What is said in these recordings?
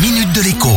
minute de l'écho.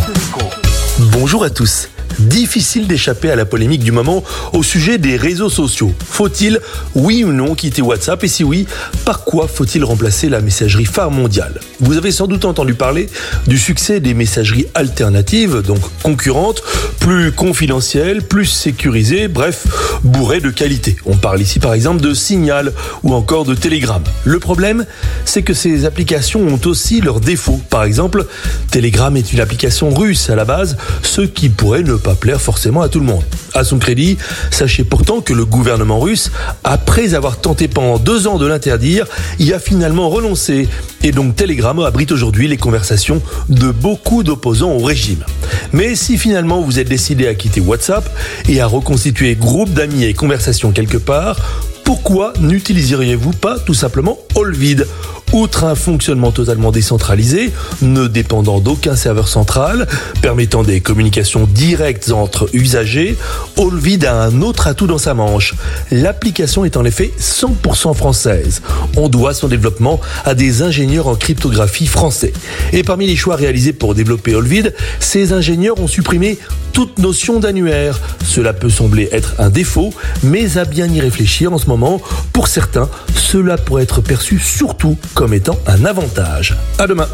Bonjour à tous. Difficile d'échapper à la polémique du moment au sujet des réseaux sociaux. Faut-il, oui ou non, quitter WhatsApp? Et si oui, par quoi faut-il remplacer la messagerie phare mondiale? Vous avez sans doute entendu parler du succès des messageries alternatives, donc concurrentes, plus confidentielles, plus sécurisées, bref, bourrées de qualité. On parle ici par exemple de Signal ou encore de Telegram. Le problème, c'est que ces applications ont aussi leurs défauts. Par exemple, Telegram est une application russe à la base, ce qui pourrait ne pas plaire forcément à tout le monde. À son crédit, sachez pourtant que le gouvernement russe, après avoir tenté pendant deux ans de l'interdire, y a finalement renoncé. Et donc Telegram abrite aujourd'hui les conversations de beaucoup d'opposants au régime. Mais si finalement vous êtes décidé à quitter WhatsApp et à reconstituer groupe d'amis et conversations quelque part, pourquoi n'utiliseriez-vous pas tout simplement Allvid? Outre un fonctionnement totalement décentralisé, ne dépendant d'aucun serveur central, permettant des communications directes entre usagers, Allvid a un autre atout dans sa manche. L'application est en effet 100% française. On doit son développement à des ingénieurs en cryptographie français. Et parmi les choix réalisés pour développer Allvid, ces ingénieurs ont supprimé toute notion d'annuaire. Cela peut sembler être un défaut, mais à bien y réfléchir en ce moment, pour certains, cela pourrait être perçu surtout comme étant un avantage. À demain.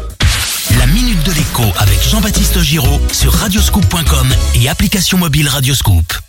La minute de l'écho avec Jean-Baptiste Giraud sur radioscoop.com et application mobile Radioscoop.